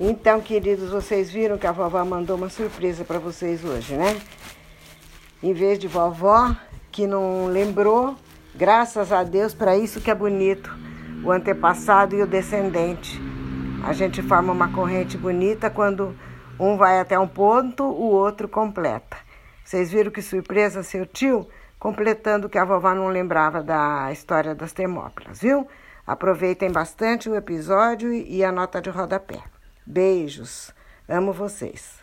Então, queridos, vocês viram que a vovó mandou uma surpresa para vocês hoje, né? Em vez de vovó, que não lembrou, graças a Deus, para isso que é bonito, o antepassado e o descendente. A gente forma uma corrente bonita quando um vai até um ponto, o outro completa. Vocês viram que surpresa seu tio, completando que a vovó não lembrava da história das Termópilas, viu? Aproveitem bastante o episódio e a nota de rodapé. Beijos. Amo vocês.